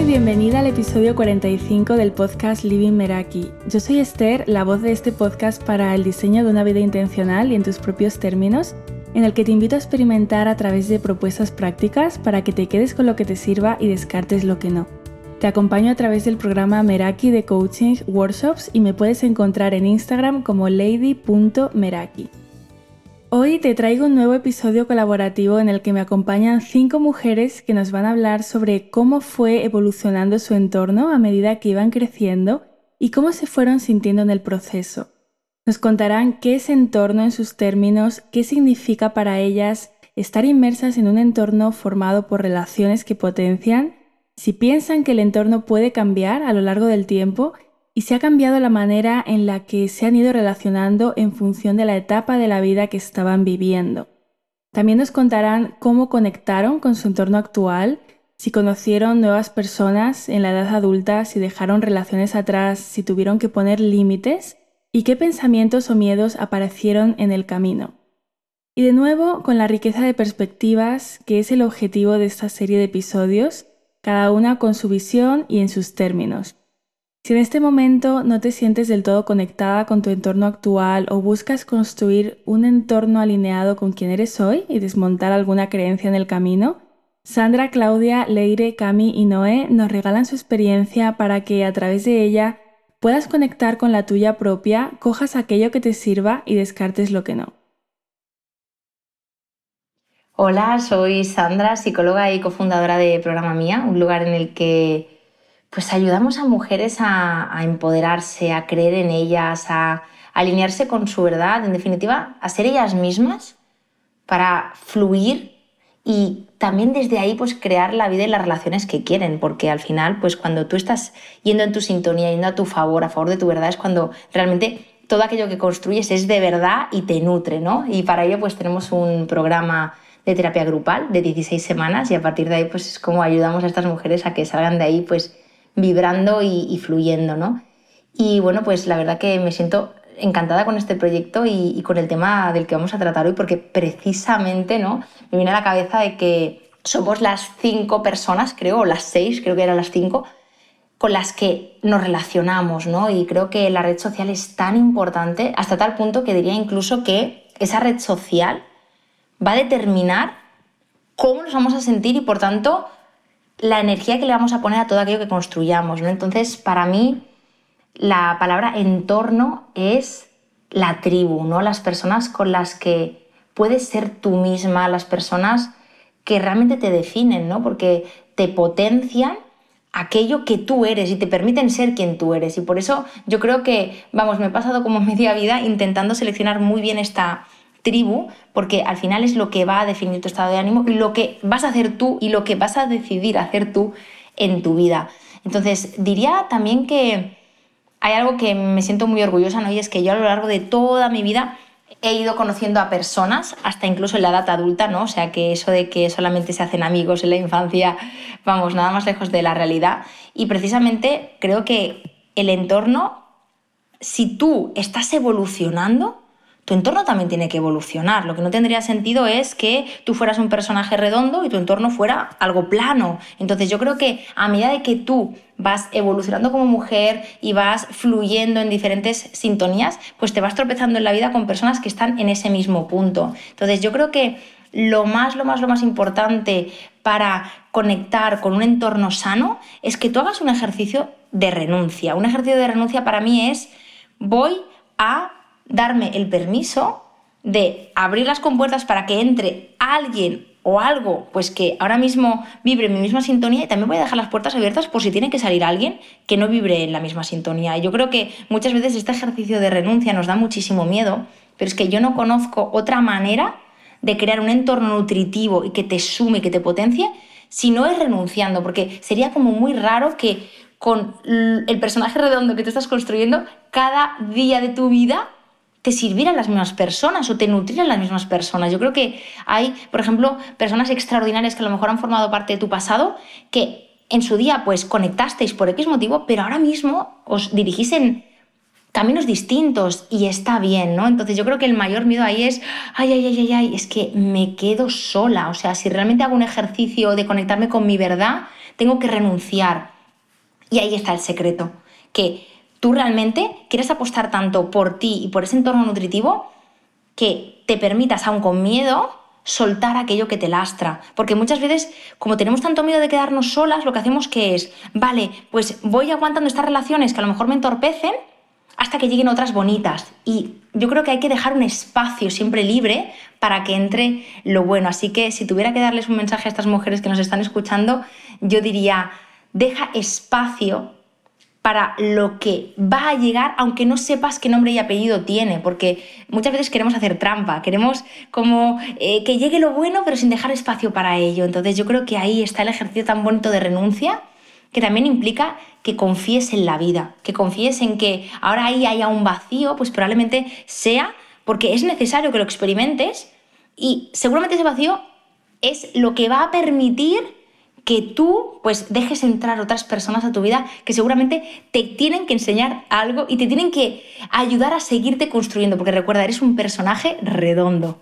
Y bienvenida al episodio 45 del podcast Living Meraki. Yo soy Esther, la voz de este podcast para el diseño de una vida intencional y en tus propios términos, en el que te invito a experimentar a través de propuestas prácticas para que te quedes con lo que te sirva y descartes lo que no. Te acompaño a través del programa Meraki de Coaching Workshops y me puedes encontrar en Instagram como lady.meraki. Hoy te traigo un nuevo episodio colaborativo en el que me acompañan cinco mujeres que nos van a hablar sobre cómo fue evolucionando su entorno a medida que iban creciendo y cómo se fueron sintiendo en el proceso. Nos contarán qué es entorno en sus términos, qué significa para ellas estar inmersas en un entorno formado por relaciones que potencian, si piensan que el entorno puede cambiar a lo largo del tiempo y se ha cambiado la manera en la que se han ido relacionando en función de la etapa de la vida que estaban viviendo. También nos contarán cómo conectaron con su entorno actual, si conocieron nuevas personas en la edad adulta, si dejaron relaciones atrás, si tuvieron que poner límites y qué pensamientos o miedos aparecieron en el camino. Y de nuevo, con la riqueza de perspectivas, que es el objetivo de esta serie de episodios, cada una con su visión y en sus términos. Si en este momento no te sientes del todo conectada con tu entorno actual o buscas construir un entorno alineado con quien eres hoy y desmontar alguna creencia en el camino, Sandra, Claudia, Leire, Cami y Noé nos regalan su experiencia para que a través de ella puedas conectar con la tuya propia, cojas aquello que te sirva y descartes lo que no. Hola, soy Sandra, psicóloga y cofundadora de Programa Mía, un lugar en el que pues ayudamos a mujeres a, empoderarse, a creer en ellas, a, alinearse con su verdad, en definitiva, a ser ellas mismas para fluir y también desde ahí pues crear la vida y las relaciones que quieren, porque al final pues cuando tú estás yendo en tu sintonía, yendo a tu favor, a favor de tu verdad, es cuando realmente todo aquello que construyes es de verdad y te nutre, ¿no? Y para ello pues tenemos un programa de terapia grupal de 16 semanas y a partir de ahí pues es como ayudamos a estas mujeres a que salgan de ahí pues vibrando y, fluyendo, ¿no? Y bueno, pues la verdad que me siento encantada con este proyecto y, con el tema del que vamos a tratar hoy, porque precisamente, ¿no? Me viene a la cabeza de que somos las cinco personas, creo, o las seis, creo que eran las cinco, con las que nos relacionamos, ¿no? Y creo que la red social es tan importante, hasta tal punto que diría incluso que esa red social va a determinar cómo nos vamos a sentir y por tanto la energía que le vamos a poner a todo aquello que construyamos. ¿no? Entonces, para mí, la palabra entorno es la tribu, ¿no? las personas con las que puedes ser tú misma, las personas que realmente te definen, ¿no? porque te potencian aquello que tú eres y te permiten ser quien tú eres. Y por eso yo creo que, vamos, me he pasado como media vida intentando seleccionar muy bien esta, tribu, porque al final es lo que va a definir tu estado de ánimo lo que vas a hacer tú y lo que vas a decidir hacer tú en tu vida. Entonces, diría también que hay algo que me siento muy orgullosa, ¿no? Y es que yo a lo largo de toda mi vida he ido conociendo a personas, hasta incluso en la edad adulta, ¿no? O sea, que eso de que solamente se hacen amigos en la infancia, vamos, nada más lejos de la realidad. Y precisamente creo que el entorno, si tú estás evolucionando, tu entorno también tiene que evolucionar. Lo que no tendría sentido es que tú fueras un personaje redondo y tu entorno fuera algo plano. Entonces yo creo que a medida de que tú vas evolucionando como mujer y vas fluyendo en diferentes sintonías, pues te vas tropezando en la vida con personas que están en ese mismo punto. Entonces yo creo que lo más, lo más, lo más importante para conectar con un entorno sano es que tú hagas un ejercicio de renuncia. Un ejercicio de renuncia para mí es voy a darme el permiso de abrir las compuertas para que entre alguien o algo pues que ahora mismo vibre en mi misma sintonía y también voy a dejar las puertas abiertas por si tiene que salir alguien que no vibre en la misma sintonía. Y yo creo que muchas veces este ejercicio de renuncia nos da muchísimo miedo, pero es que yo no conozco otra manera de crear un entorno nutritivo y que te sume, que te potencie, si no es renunciando, porque sería como muy raro que con el personaje redondo que te estás construyendo, cada día de tu vida te sirvieran las mismas personas o te nutrieran las mismas personas. Yo creo que hay, por ejemplo, personas extraordinarias que a lo mejor han formado parte de tu pasado que en su día pues conectasteis por X motivo, pero ahora mismo os dirigís en caminos distintos y está bien, ¿no? Entonces yo creo que el mayor miedo ahí es, ay, ay, ay, ay, ay, es que me quedo sola. O sea, si realmente hago un ejercicio de conectarme con mi verdad, tengo que renunciar. Y ahí está el secreto, que tú realmente quieres apostar tanto por ti y por ese entorno nutritivo que te permitas, aun con miedo, soltar aquello que te lastra. Porque muchas veces, como tenemos tanto miedo de quedarnos solas, lo que hacemos que es, vale, pues voy aguantando estas relaciones que a lo mejor me entorpecen hasta que lleguen otras bonitas. Y yo creo que hay que dejar un espacio siempre libre para que entre lo bueno. Así que si tuviera que darles un mensaje a estas mujeres que nos están escuchando, yo diría, deja espacio para lo que va a llegar, aunque no sepas qué nombre y apellido tiene, porque muchas veces queremos hacer trampa, queremos como eh, que llegue lo bueno, pero sin dejar espacio para ello. Entonces yo creo que ahí está el ejercicio tan bonito de renuncia, que también implica que confíes en la vida, que confíes en que ahora ahí haya un vacío, pues probablemente sea porque es necesario que lo experimentes y seguramente ese vacío es lo que va a permitir que tú pues dejes entrar otras personas a tu vida que seguramente te tienen que enseñar algo y te tienen que ayudar a seguirte construyendo, porque recuerda, eres un personaje redondo.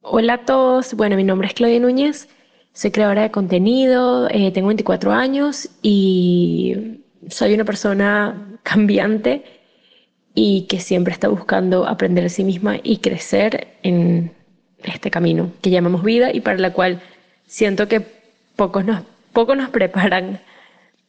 Hola a todos, bueno, mi nombre es Claudia Núñez, soy creadora de contenido, eh, tengo 24 años y soy una persona cambiante y que siempre está buscando aprender de sí misma y crecer en este camino que llamamos vida y para la cual siento que pocos nos, pocos nos preparan.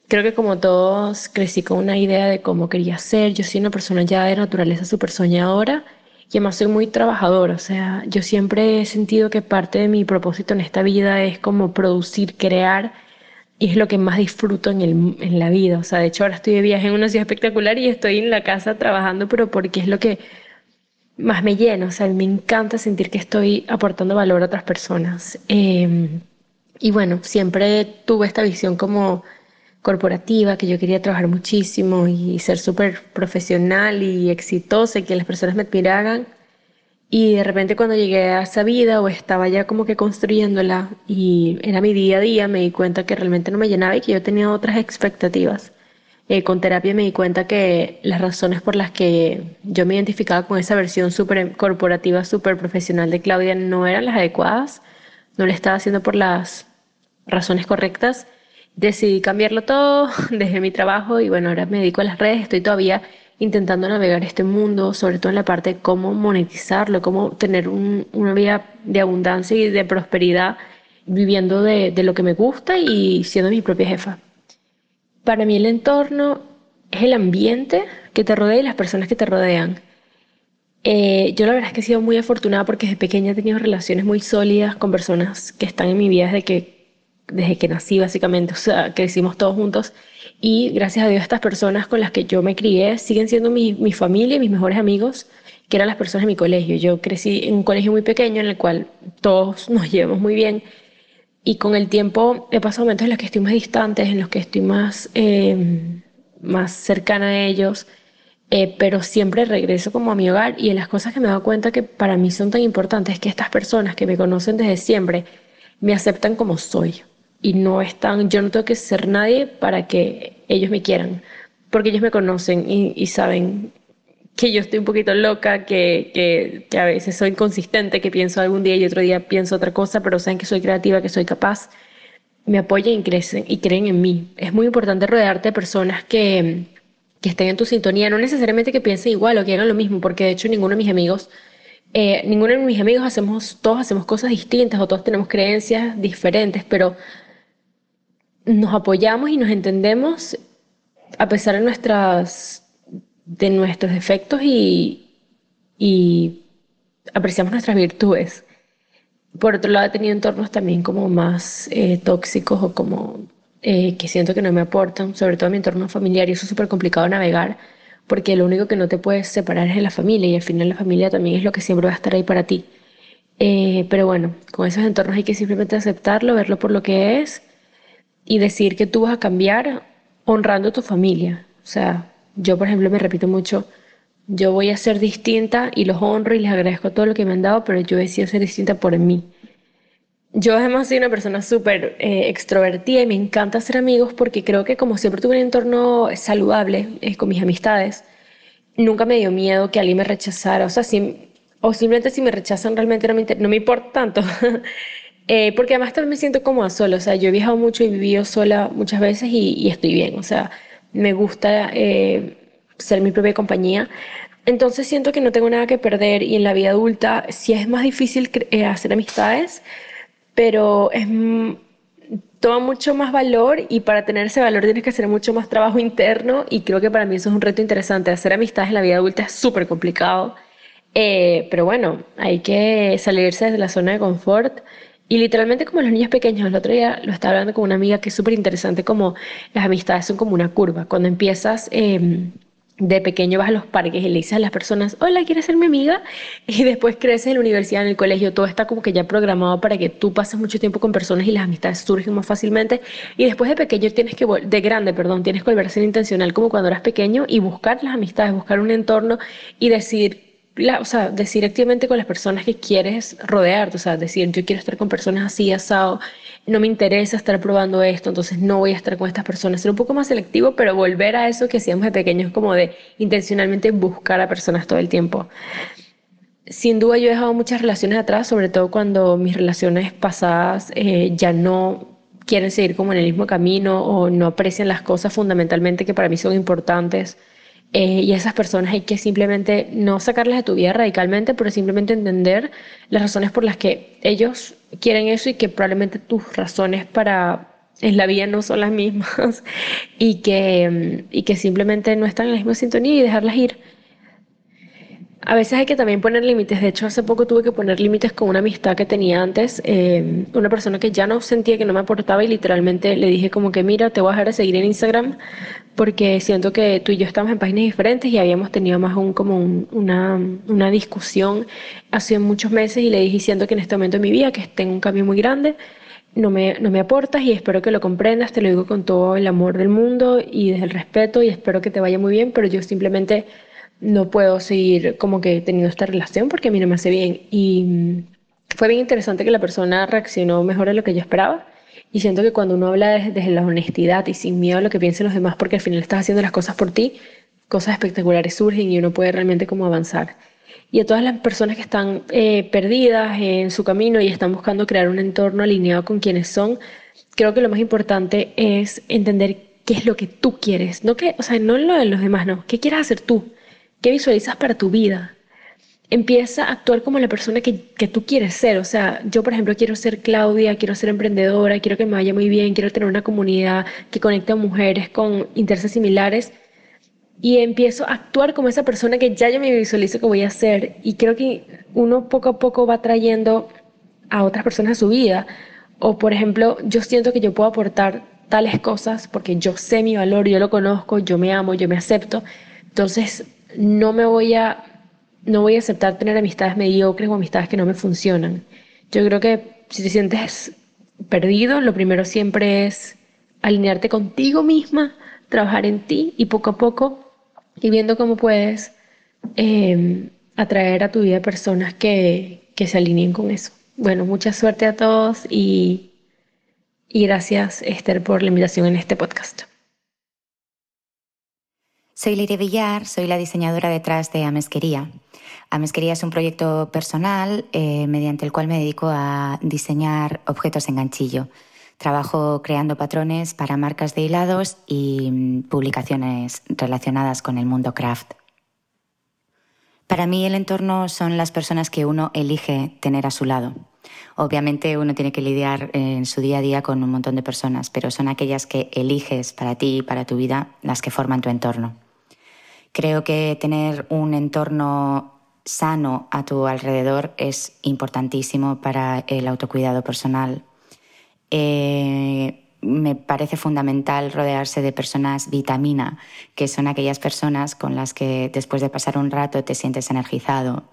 Creo que como todos crecí con una idea de cómo quería ser. Yo soy una persona ya de naturaleza súper soñadora y además soy muy trabajadora. O sea, yo siempre he sentido que parte de mi propósito en esta vida es como producir, crear y es lo que más disfruto en, el, en la vida. O sea, de hecho ahora estoy de viaje en una ciudad espectacular y estoy en la casa trabajando, pero porque es lo que más me llena, o sea, me encanta sentir que estoy aportando valor a otras personas. Em, y bueno, siempre tuve esta visión como corporativa, que yo quería trabajar muchísimo y ser súper profesional y exitosa y que las personas me admiraran. Y de repente cuando llegué a esa vida o estaba ya como que construyéndola y era mi día a día, me di cuenta que realmente no me llenaba y que yo tenía otras expectativas. Eh, con terapia me di cuenta que las razones por las que yo me identificaba con esa versión súper corporativa, súper profesional de Claudia no eran las adecuadas, no lo estaba haciendo por las razones correctas. Decidí cambiarlo todo, dejé mi trabajo y bueno, ahora me dedico a las redes, estoy todavía intentando navegar este mundo, sobre todo en la parte de cómo monetizarlo, cómo tener una vida de abundancia y de prosperidad viviendo de lo que me gusta y siendo mi propia jefa. Para mí el entorno es el ambiente que te rodea y las personas que te rodean. Eh, yo la verdad es que he sido muy afortunada porque desde pequeña he tenido relaciones muy sólidas con personas que están en mi vida desde que, desde que nací básicamente, o sea, crecimos todos juntos y gracias a Dios estas personas con las que yo me crié siguen siendo mi, mi familia y mis mejores amigos, que eran las personas de mi colegio. Yo crecí en un colegio muy pequeño en el cual todos nos llevamos muy bien y con el tiempo he pasado momentos en los que estoy más distantes, en los que estoy más, eh, más cercana a ellos, eh, pero siempre regreso como a mi hogar y en las cosas que me he dado cuenta que para mí son tan importantes que estas personas que me conocen desde siempre me aceptan como soy y no están, yo no tengo que ser nadie para que ellos me quieran, porque ellos me conocen y, y saben que yo estoy un poquito loca, que, que, a veces soy inconsistente, que pienso algún día y otro día pienso otra cosa, pero saben que soy creativa, que soy capaz, me apoyan y crecen y creen en mí. Es muy importante rodearte de personas que, que estén en tu sintonía, no necesariamente que piensen igual o que hagan lo mismo, porque de hecho ninguno de mis amigos, eh, ninguno de mis amigos hacemos, todos hacemos cosas distintas o todos tenemos creencias diferentes, pero nos apoyamos y nos entendemos a pesar de nuestras de nuestros defectos y, apreciamos nuestras virtudes. Por otro lado, he tenido entornos también como más eh, tóxicos o como eh, que siento que no me aportan, sobre todo mi entorno familiar, y eso es súper complicado navegar, porque lo único que no te puedes separar es de la familia, y al final la familia también es lo que siempre va a estar ahí para ti. Eh, pero bueno, con esos entornos hay que simplemente aceptarlo, verlo por lo que es, y decir que tú vas a cambiar honrando a tu familia. O sea, yo, por ejemplo, me repito mucho, yo voy a ser distinta y los honro y les agradezco todo lo que me han dado, pero yo he sido ser distinta por mí. Yo además soy una persona súper eh, extrovertida y me encanta hacer amigos porque creo que como siempre tuve un entorno saludable eh, con mis amistades, nunca me dio miedo que alguien me rechazara. O sea, si, o simplemente si me rechazan realmente no me, no me importa tanto. Eh, porque además también me siento cómoda sola, o sea, yo he viajado mucho y vivido sola muchas veces y, estoy bien, o sea, me gusta eh, ser mi propia compañía. Entonces siento que no tengo nada que perder y en la vida adulta sí es más difícil eh, hacer amistades, pero toma mucho más valor y para tener ese valor tienes que hacer mucho más trabajo interno y creo que para mí eso es un reto interesante. Hacer amistades en la vida adulta es súper complicado, pero bueno, hay que salirse de la zona de confort y literalmente como los niños pequeños, el otro día lo estaba hablando con una amiga que es súper interesante, como las amistades son como una curva. Cuando empiezas em, de pequeño vas a los parques y le dices a las personas, hola, ¿quieres ser mi amiga? Y después creces en la universidad, en el colegio, todo está como que ya programado para que tú pases mucho tiempo con personas y las amistades surgen más fácilmente. Y después de pequeño tienes que, de grande, perdón, tienes que volver a ser intencional como cuando eras pequeño y buscar las amistades, buscar un entorno y o sea, decir activamente con las personas que quieres rodearte, o sea, decir, yo quiero estar con personas así, asado, no me interesa estar probando esto, entonces no voy a estar con estas personas, ser un poco más selectivo, pero volver a eso que hacíamos de pequeños, como de intencionalmente buscar a personas todo el tiempo. Sin duda yo he dejado muchas relaciones atrás, sobre todo cuando mis relaciones pasadas eh, ya no quieren seguir como en el mismo camino o no aprecian las cosas fundamentalmente que para mí son importantes eh, y esas personas hay que simplemente no sacarlas de tu vida radicalmente, pero simplemente entender las razones por las que ellos quieren eso y que probablemente tus razones para en la vida no son las mismas y que, y que simplemente no están en la misma sintonía y dejarlas ir. A veces hay que también poner límites. De hecho, hace poco tuve que poner límites con una amistad que tenía antes, eh, una persona que ya no sentía que no me aportaba y literalmente le dije como que mira, te voy a dejar de seguir en Instagram porque siento que tú y yo estamos en páginas diferentes y habíamos tenido más un, como una, una, discusión hace muchos meses y le dije siento que en este momento de mi vida que tengo un cambio muy grande, no me, no me aportas y espero que lo comprendas, te lo digo con todo el amor del mundo y desde el respeto y espero que te vaya muy bien, pero yo simplemente no puedo seguir como que teniendo esta relación porque a mí no me hace bien. Y mm, fue bien interesante que la persona reaccionó mejor de lo que yo esperaba. Y siento que cuando uno habla desde, la honestidad y sin miedo a lo que piensen los demás, porque al final estás haciendo las cosas por ti, cosas espectaculares surgen y uno puede realmente como avanzar. Y a todas las personas que están eh, perdidas en su camino y están buscando crear un entorno alineado con quienes son, creo que lo más importante es entender qué es lo que tú quieres, no que, o sea, no lo de los demás, no, qué quieres hacer tú, ¿Qué visualizas para tu vida? Empieza a actuar como la persona que, que, tú quieres ser. O sea, yo, por ejemplo, quiero ser Claudia, quiero ser emprendedora, quiero que me vaya muy bien, quiero tener una comunidad que conecte a mujeres con intereses similares. Y empiezo a actuar como esa persona que ya yo me visualizo que voy a ser. Y creo que uno poco a poco va trayendo a otras personas a su vida. O, por ejemplo, yo siento que yo puedo aportar tales cosas porque yo sé mi valor, yo lo conozco, yo me amo, yo me acepto. Entonces, no me voy a, no voy a aceptar tener amistades mediocres o amistades que no me funcionan. Yo creo que si te sientes perdido, lo primero siempre es alinearte contigo misma, trabajar en ti y poco a poco ir viendo cómo puedes em, atraer a tu vida personas que, que se alineen con eso. Bueno, mucha suerte a todos y, y gracias Esther por la invitación en este podcast. Soy Lire Villar, soy la diseñadora detrás de Amesquería. Amesquería es un proyecto personal eh, mediante el cual me dedico a diseñar objetos en ganchillo. Trabajo creando patrones para marcas de hilados y mm, publicaciones relacionadas con el mundo craft. Para mí el entorno son las personas que uno elige tener a su lado. Obviamente uno tiene que lidiar en su día a día con un montón de personas, pero son aquellas que eliges para ti y para tu vida las que forman tu entorno. Creo que tener un entorno sano a tu alrededor es importantísimo para el autocuidado personal. Eh, me parece fundamental rodearse de personas vitamina, que son aquellas personas con las que después de pasar un rato te sientes energizado,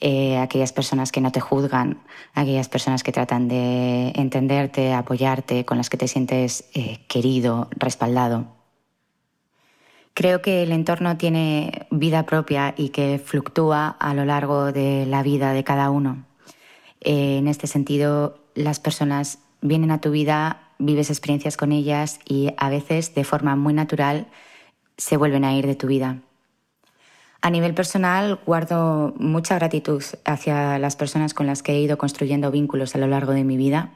eh, aquellas personas que no te juzgan, aquellas personas que tratan de entenderte, apoyarte, con las que te sientes eh, querido, respaldado. Creo que el entorno tiene vida propia y que fluctúa a lo largo de la vida de cada uno. Eh, en este sentido, las personas vienen a tu vida, vives experiencias con ellas y a veces de forma muy natural se vuelven a ir de tu vida. A nivel personal, guardo mucha gratitud hacia las personas con las que he ido construyendo vínculos a lo largo de mi vida,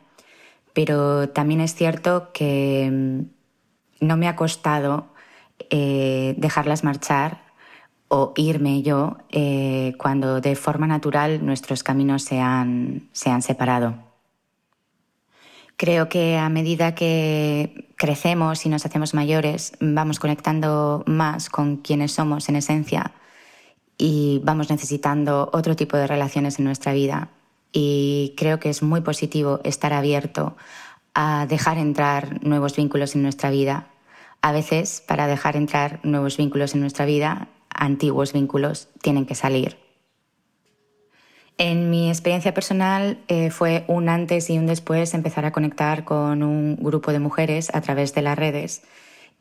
pero también es cierto que mm, no me ha costado eh, dejarlas marchar o irme yo eh, cuando de forma natural nuestros caminos se han, se han separado. Creo que a medida que crecemos y nos hacemos mayores, vamos conectando más con quienes somos en esencia y vamos necesitando otro tipo de relaciones en nuestra vida. Y creo que es muy positivo estar abierto a dejar entrar nuevos vínculos en nuestra vida. A veces, para dejar entrar nuevos vínculos en nuestra vida, antiguos vínculos tienen que salir. En mi experiencia personal eh, fue un antes y un después empezar a conectar con un grupo de mujeres a través de las redes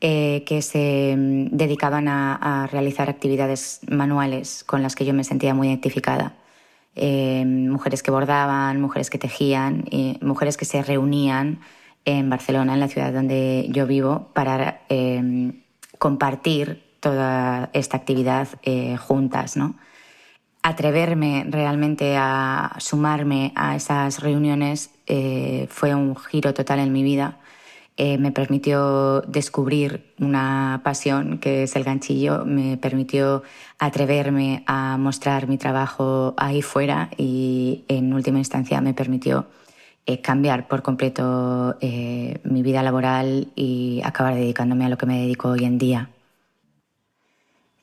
eh, que se mm, dedicaban a, realizar actividades manuales con las que yo me sentía muy identificada. Eh, mujeres que bordaban, mujeres que tejían, mujeres que se reunían en Barcelona, en la ciudad donde yo vivo, para eh, compartir toda esta actividad juntas. ¿no? Atreverme realmente a sumarme a esas reuniones fue un giro total en mi vida eh, me permitió descubrir una pasión que es el ganchillo, me permitió atreverme a mostrar mi trabajo ahí fuera y en última instancia me permitió eh, cambiar por completo eh, mi vida laboral y acabar dedicándome a lo que me dedico hoy en día.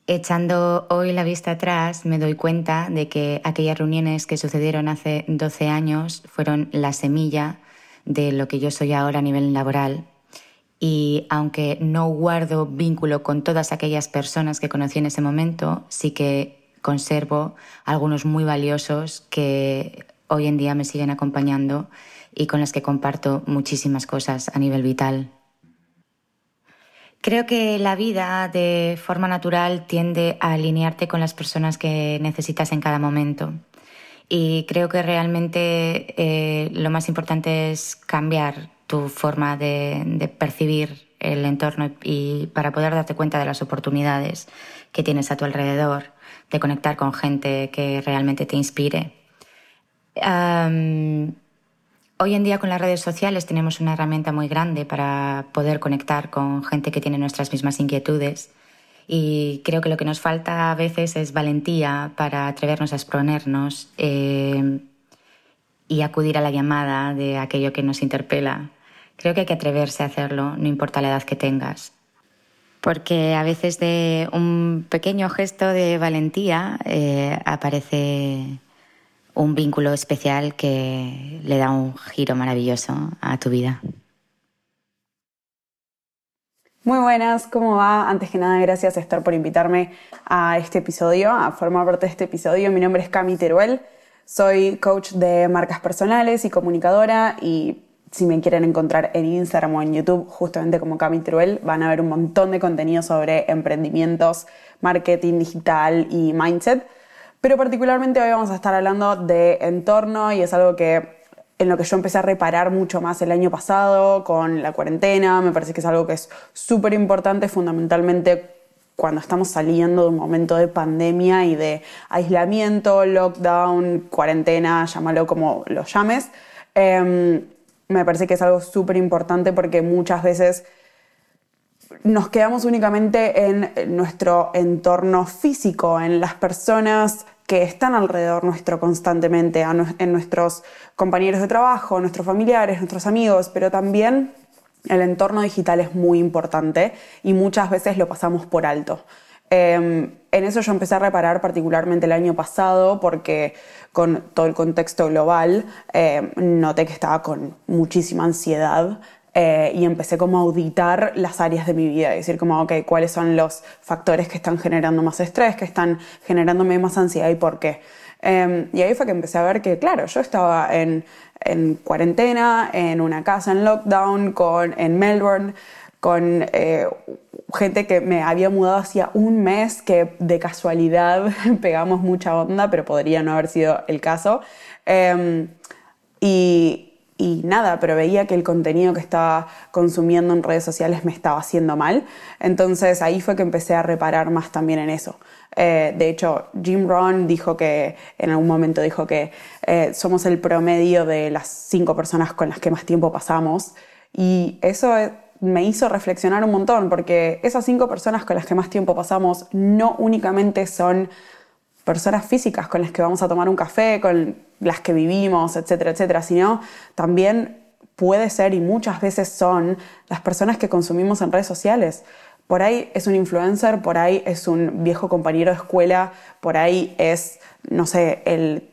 Echando hoy la vista atrás, me doy cuenta de que aquellas reuniones que sucedieron hace 12 años fueron la semilla de lo que yo soy ahora a nivel laboral. Y aunque no guardo vínculo con todas aquellas personas que conocí en ese momento, sí que conservo algunos muy valiosos que hoy en día me siguen acompañando y con los que comparto muchísimas cosas a nivel vital. Creo que la vida de forma natural tiende a alinearte con las personas que necesitas en cada momento. Y creo que realmente eh, lo más importante es cambiar tu forma de, percibir el entorno y para poder darte cuenta de las oportunidades que tienes a tu alrededor, de conectar con gente que realmente te inspire. Hoy en día con las redes sociales tenemos una herramienta muy grande para poder conectar con gente que tiene nuestras mismas inquietudes y creo que lo que nos falta a veces es valentía para atrevernos a exponernos eh, y acudir a la llamada de aquello que nos interpela. Creo que hay que atreverse a hacerlo, no importa la edad que tengas. Porque a veces de un pequeño gesto de valentía eh, aparece un vínculo especial que le da un giro maravilloso a tu vida. Muy buenas, ¿cómo va? Antes que nada, gracias Esther por invitarme a este episodio, a formar parte de este episodio. Mi nombre es Cami Teruel, soy coach de marcas personales y comunicadora y si me quieren encontrar en Instagram o en YouTube, justamente como Cami Teruel, van a ver un montón de contenido sobre emprendimientos, marketing digital y mindset. Pero particularmente hoy vamos a estar hablando de entorno y es algo que en lo que yo empecé a reparar mucho más el año pasado con la cuarentena. Me parece que es algo que es súper importante, fundamentalmente cuando estamos saliendo de un momento de pandemia y de aislamiento, lockdown, cuarentena, llámalo como lo llames. Em, me parece que es algo súper importante porque muchas veces nos quedamos únicamente en nuestro entorno físico, en las personas que están alrededor nuestro constantemente, en nuestros compañeros de trabajo, nuestros familiares, nuestros amigos, pero también el entorno digital es muy importante y muchas veces lo pasamos por alto. Em, en eso yo empecé a reparar particularmente el año pasado porque con todo el contexto global em, noté que estaba con muchísima ansiedad eh, y empecé como a auditar las áreas de mi vida, decir como, ok, cuáles son los factores que están generando más estrés, que están generándome más ansiedad y por qué. Em, y ahí fue que empecé a ver que, claro, yo estaba en, en cuarentena, en una casa en lockdown, con, en Melbourne, con eh, gente que me había mudado hacía un mes, que de casualidad pegamos mucha onda, pero podría no haber sido el caso. Em, y y nada, pero veía que el contenido que estaba consumiendo en redes sociales me estaba haciendo mal. Entonces ahí fue que empecé a reparar más también en eso. Eh, de hecho, Jim Rohn dijo que, en algún momento dijo que eh, somos el promedio de las cinco personas con las que más tiempo pasamos. Y eso me hizo reflexionar un montón, porque esas cinco personas con las que más tiempo pasamos no únicamente son personas físicas con las que vamos a tomar un café, con las que vivimos, etcétera, etcétera, sino también puede ser y muchas veces son las personas que consumimos en redes sociales. Por ahí es un influencer, por ahí es un viejo compañero de escuela, por ahí es, no sé, el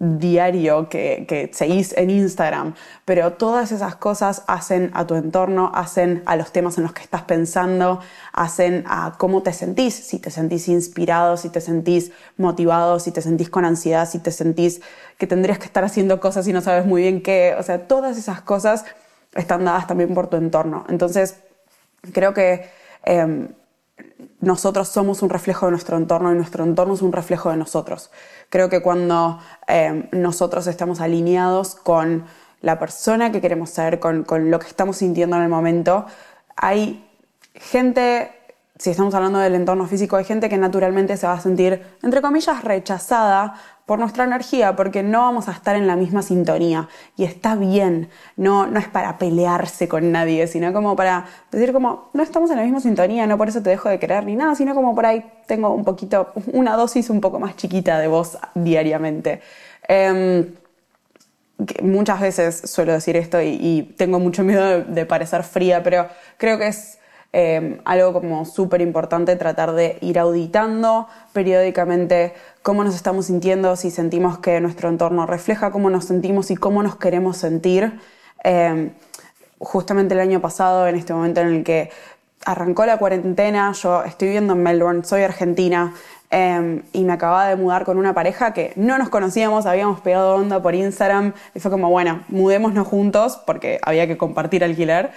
diario que, que, seguís en Instagram, pero todas esas cosas hacen a tu entorno, hacen a los temas en los que estás pensando, hacen a cómo te sentís, si te sentís inspirado, si te sentís motivado, si te sentís con ansiedad, si te sentís que tendrías que estar haciendo cosas y no sabes muy bien qué, o sea, todas esas cosas están dadas también por tu entorno. Entonces, creo que em, nosotros somos un reflejo de nuestro entorno y nuestro entorno es un reflejo de nosotros. Creo que cuando eh, nosotros estamos alineados con la persona que queremos ser, con, con lo que estamos sintiendo en el momento, hay gente si estamos hablando del entorno físico, hay gente que naturalmente se va a sentir, entre comillas, rechazada por nuestra energía, porque no vamos a estar en la misma sintonía. Y está bien, no, no es para pelearse con nadie, sino como para decir como, no estamos en la misma sintonía, no por eso te dejo de querer ni nada, sino como por ahí tengo un poquito, una dosis un poco más chiquita de voz diariamente. Em, muchas veces suelo decir esto y, tengo mucho miedo de parecer fría, pero creo que es Em, algo como súper importante tratar de ir auditando periódicamente cómo nos estamos sintiendo, si sentimos que nuestro entorno refleja cómo nos sentimos y cómo nos queremos sentir. Em, justamente el año pasado, en este momento en el que arrancó la cuarentena, yo estoy viviendo en Melbourne, soy argentina, em, y me acababa de mudar con una pareja que no nos conocíamos, habíamos pegado onda por Instagram y fue como, bueno, mudémonos juntos porque había que compartir alquiler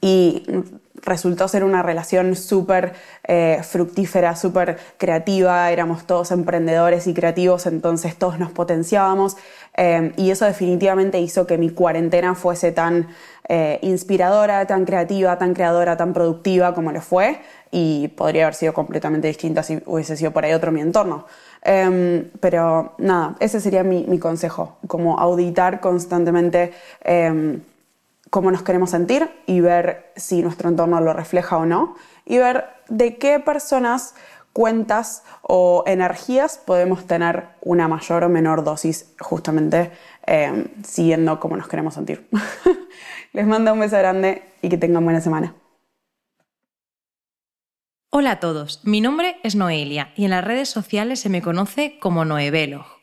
y resultó ser una relación súper eh, fructífera, súper creativa, éramos todos emprendedores y creativos, entonces todos nos potenciábamos eh, y eso definitivamente hizo que mi cuarentena fuese tan eh, inspiradora, tan creativa, tan creadora, tan productiva como lo fue y podría haber sido completamente distinta si hubiese sido por ahí otro mi entorno. Em, pero nada, ese sería mi, mi, consejo, como auditar constantemente em, cómo nos queremos sentir y ver si nuestro entorno lo refleja o no y ver de qué personas, cuentas o energías podemos tener una mayor o menor dosis justamente em, siguiendo cómo nos queremos sentir. Les mando un beso grande y que tengan buena semana. Hola a todos, mi nombre es Noelia y en las redes sociales se me conoce como Noevelo.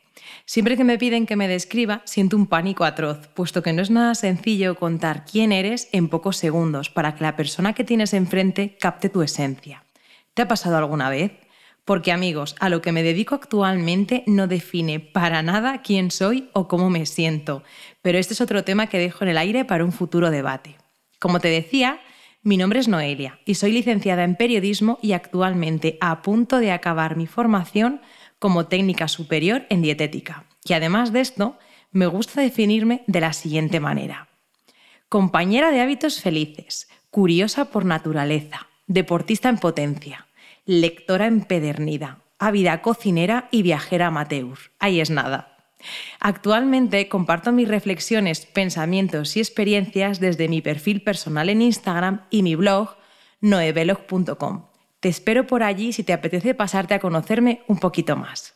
Siempre que me piden que me describa, siento un pánico atroz, puesto que no es nada sencillo contar quién eres en pocos segundos para que la persona que tienes enfrente capte tu esencia. ¿Te ha pasado alguna vez? Porque amigos, a lo que me dedico actualmente no define para nada quién soy o cómo me siento, pero este es otro tema que dejo en el aire para un futuro debate. Como te decía, mi nombre es Noelia y soy licenciada en periodismo y actualmente a punto de acabar mi formación como técnica superior en dietética. Y además de esto, me gusta definirme de la siguiente manera. Compañera de hábitos felices, curiosa por naturaleza, deportista en potencia, lectora empedernida, ávida cocinera y viajera amateur. Ahí es nada. Actualmente comparto mis reflexiones, pensamientos y experiencias desde mi perfil personal en Instagram y mi blog noevelog.com, te espero por allí si te apetece pasarte a conocerme un poquito más.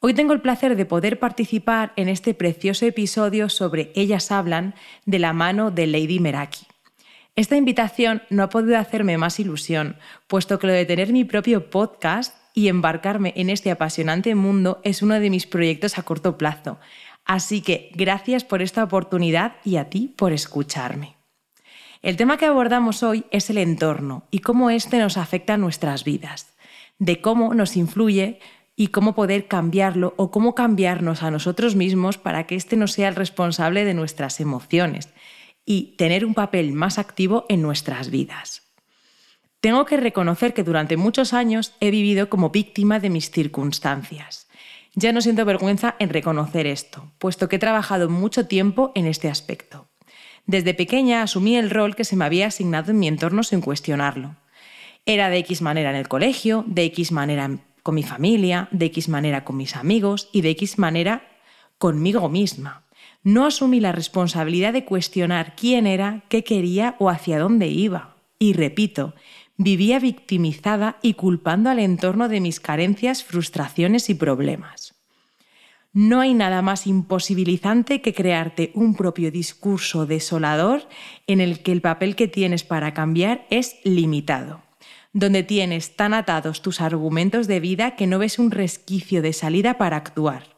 Hoy tengo el placer de poder participar en este precioso episodio sobre Ellas hablan de la mano de Lady Meraki. Esta invitación no ha podido hacerme más ilusión, puesto que lo de tener mi propio podcast y embarcarme en este apasionante mundo es uno de mis proyectos a corto plazo. Así que gracias por esta oportunidad y a ti por escucharme. El tema que abordamos hoy es el entorno y cómo éste nos afecta a nuestras vidas, de cómo nos influye y cómo poder cambiarlo o cómo cambiarnos a nosotros mismos para que éste no sea el responsable de nuestras emociones y tener un papel más activo en nuestras vidas. Tengo que reconocer que durante muchos años he vivido como víctima de mis circunstancias. Ya no siento vergüenza en reconocer esto, puesto que he trabajado mucho tiempo en este aspecto. Desde pequeña asumí el rol que se me había asignado en mi entorno sin cuestionarlo. Era de X manera en el colegio, de X manera con mi familia, de X manera con mis amigos y de X manera conmigo misma. No asumí la responsabilidad de cuestionar quién era, qué quería o hacia dónde iba. Y repito, vivía victimizada y culpando al entorno de mis carencias, frustraciones y problemas. No hay nada más imposibilizante que crearte un propio discurso desolador en el que el papel que tienes para cambiar es limitado, donde tienes tan atados tus argumentos de vida que no ves un resquicio de salida para actuar,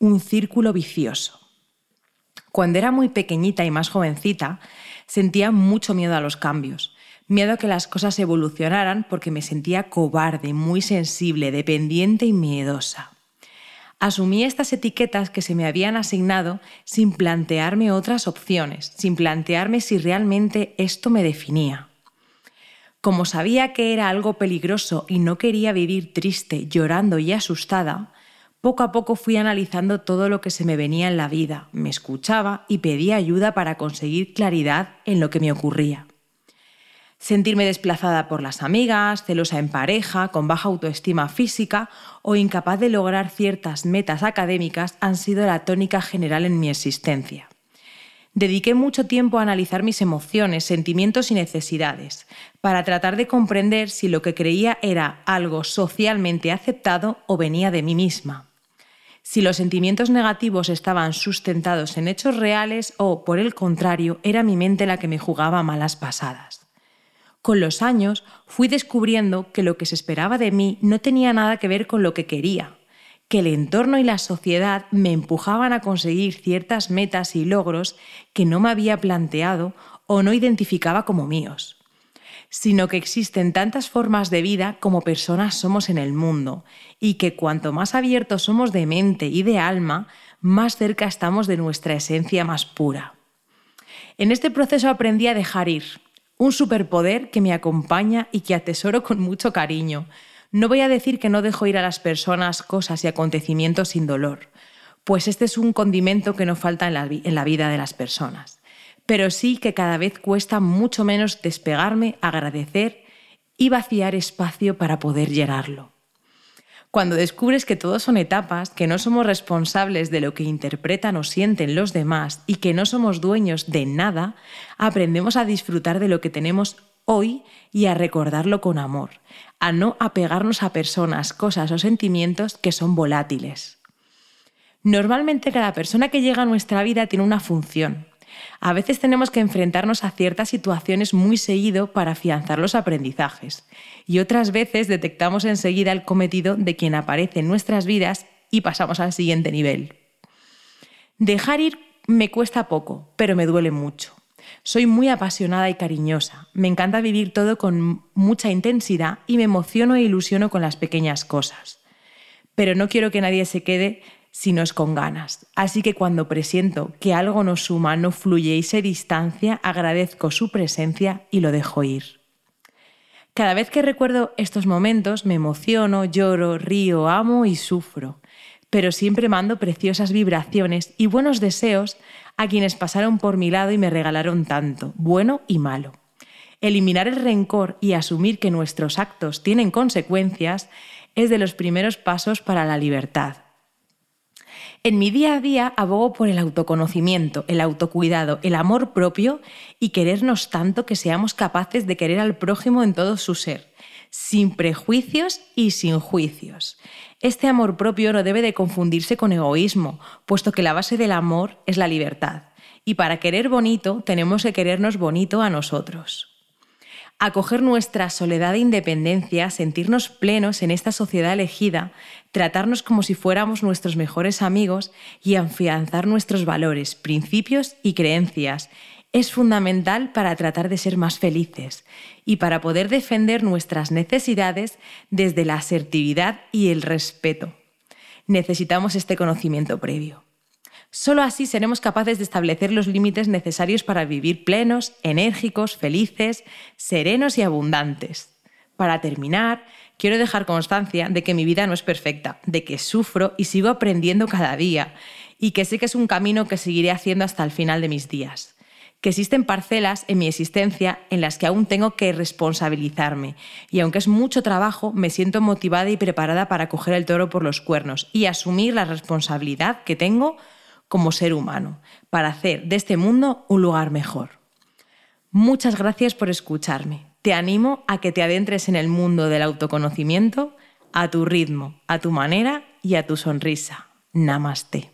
un círculo vicioso. Cuando era muy pequeñita y más jovencita, sentía mucho miedo a los cambios, miedo a que las cosas evolucionaran porque me sentía cobarde, muy sensible, dependiente y miedosa. Asumí estas etiquetas que se me habían asignado sin plantearme otras opciones, sin plantearme si realmente esto me definía. Como sabía que era algo peligroso y no quería vivir triste, llorando y asustada, poco a poco fui analizando todo lo que se me venía en la vida, me escuchaba y pedía ayuda para conseguir claridad en lo que me ocurría. Sentirme desplazada por las amigas, celosa en pareja, con baja autoestima física o incapaz de lograr ciertas metas académicas han sido la tónica general en mi existencia. Dediqué mucho tiempo a analizar mis emociones, sentimientos y necesidades, para tratar de comprender si lo que creía era algo socialmente aceptado o venía de mí misma. Si los sentimientos negativos estaban sustentados en hechos reales o, por el contrario, era mi mente la que me jugaba malas pasadas. Con los años fui descubriendo que lo que se esperaba de mí no tenía nada que ver con lo que quería, que el entorno y la sociedad me empujaban a conseguir ciertas metas y logros que no me había planteado o no identificaba como míos, sino que existen tantas formas de vida como personas somos en el mundo y que cuanto más abiertos somos de mente y de alma, más cerca estamos de nuestra esencia más pura. En este proceso aprendí a dejar ir, un superpoder que me acompaña y que atesoro con mucho cariño. No voy a decir que no dejo ir a las personas, cosas y acontecimientos sin dolor, pues este es un condimento que no falta en la, vida de las personas. Pero sí que cada vez cuesta mucho menos despegarme, agradecer y vaciar espacio para poder llenarlo. Cuando descubres que todos son etapas, que no somos responsables de lo que interpretan o sienten los demás y que no somos dueños de nada, aprendemos a disfrutar de lo que tenemos hoy y a recordarlo con amor, a no apegarnos a personas, cosas o sentimientos que son volátiles. Normalmente cada persona que llega a nuestra vida tiene una función, a veces tenemos que enfrentarnos a ciertas situaciones muy seguido para afianzar los aprendizajes y otras veces detectamos enseguida el cometido de quien aparece en nuestras vidas y pasamos al siguiente nivel. Dejar ir me cuesta poco, pero me duele mucho. Soy muy apasionada y cariñosa. Me encanta vivir todo con mucha intensidad y me emociono e ilusiono con las pequeñas cosas. Pero no quiero que nadie se quede si no es con ganas. Así que cuando presiento que algo no suma, no fluye y se distancia, agradezco su presencia y lo dejo ir. Cada vez que recuerdo estos momentos me emociono, lloro, río, amo y sufro, pero siempre mando preciosas vibraciones y buenos deseos a quienes pasaron por mi lado y me regalaron tanto, bueno y malo. Eliminar el rencor y asumir que nuestros actos tienen consecuencias es de los primeros pasos para la libertad. En mi día a día abogo por el autoconocimiento, el autocuidado, el amor propio y querernos tanto que seamos capaces de querer al prójimo en todo su ser, sin prejuicios y sin juicios. Este amor propio no debe de confundirse con egoísmo, puesto que la base del amor es la libertad. Y para querer bonito tenemos que querernos bonito a nosotros acoger nuestra soledad e independencia, sentirnos plenos en esta sociedad elegida, tratarnos como si fuéramos nuestros mejores amigos y afianzar nuestros valores, principios y creencias es fundamental para tratar de ser más felices y para poder defender nuestras necesidades desde la asertividad y el respeto. Necesitamos este conocimiento previo. Solo así seremos capaces de establecer los límites necesarios para vivir plenos, enérgicos, felices, serenos y abundantes. Para terminar, quiero dejar constancia de que mi vida no es perfecta, de que sufro y sigo aprendiendo cada día, y que sé que es un camino que seguiré haciendo hasta el final de mis días que existen parcelas en mi existencia en las que aún tengo que responsabilizarme y aunque es mucho trabajo, me siento motivada y preparada para coger el toro por los cuernos y asumir la responsabilidad que tengo como ser humano para hacer de este mundo un lugar mejor. Muchas gracias por escucharme. Te animo a que te adentres en el mundo del autoconocimiento a tu ritmo, a tu manera y a tu sonrisa. Namaste.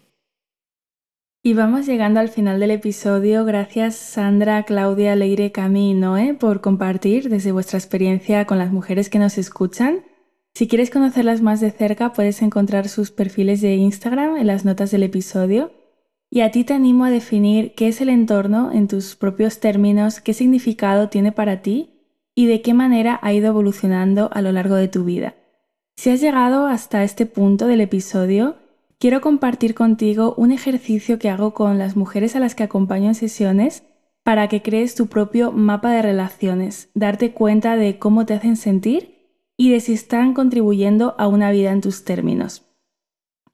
Y vamos llegando al final del episodio. Gracias Sandra, Claudia, Leire, Cami y Noé por compartir desde vuestra experiencia con las mujeres que nos escuchan. Si quieres conocerlas más de cerca, puedes encontrar sus perfiles de Instagram en las notas del episodio. Y a ti te animo a definir qué es el entorno en tus propios términos, qué significado tiene para ti y de qué manera ha ido evolucionando a lo largo de tu vida. Si has llegado hasta este punto del episodio, quiero compartir contigo un ejercicio que hago con las mujeres a las que acompaño en sesiones para que crees tu propio mapa de relaciones, darte cuenta de cómo te hacen sentir y de si están contribuyendo a una vida en tus términos.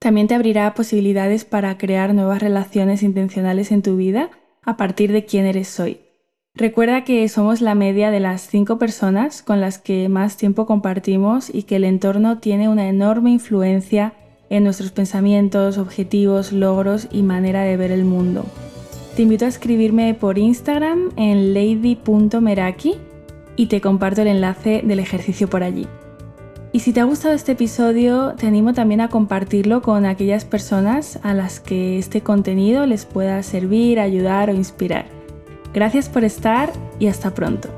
También te abrirá posibilidades para crear nuevas relaciones intencionales en tu vida a partir de quién eres hoy. Recuerda que somos la media de las cinco personas con las que más tiempo compartimos y que el entorno tiene una enorme influencia en nuestros pensamientos, objetivos, logros y manera de ver el mundo. Te invito a escribirme por Instagram en lady.meraki y te comparto el enlace del ejercicio por allí. Y si te ha gustado este episodio, te animo también a compartirlo con aquellas personas a las que este contenido les pueda servir, ayudar o inspirar. Gracias por estar y hasta pronto.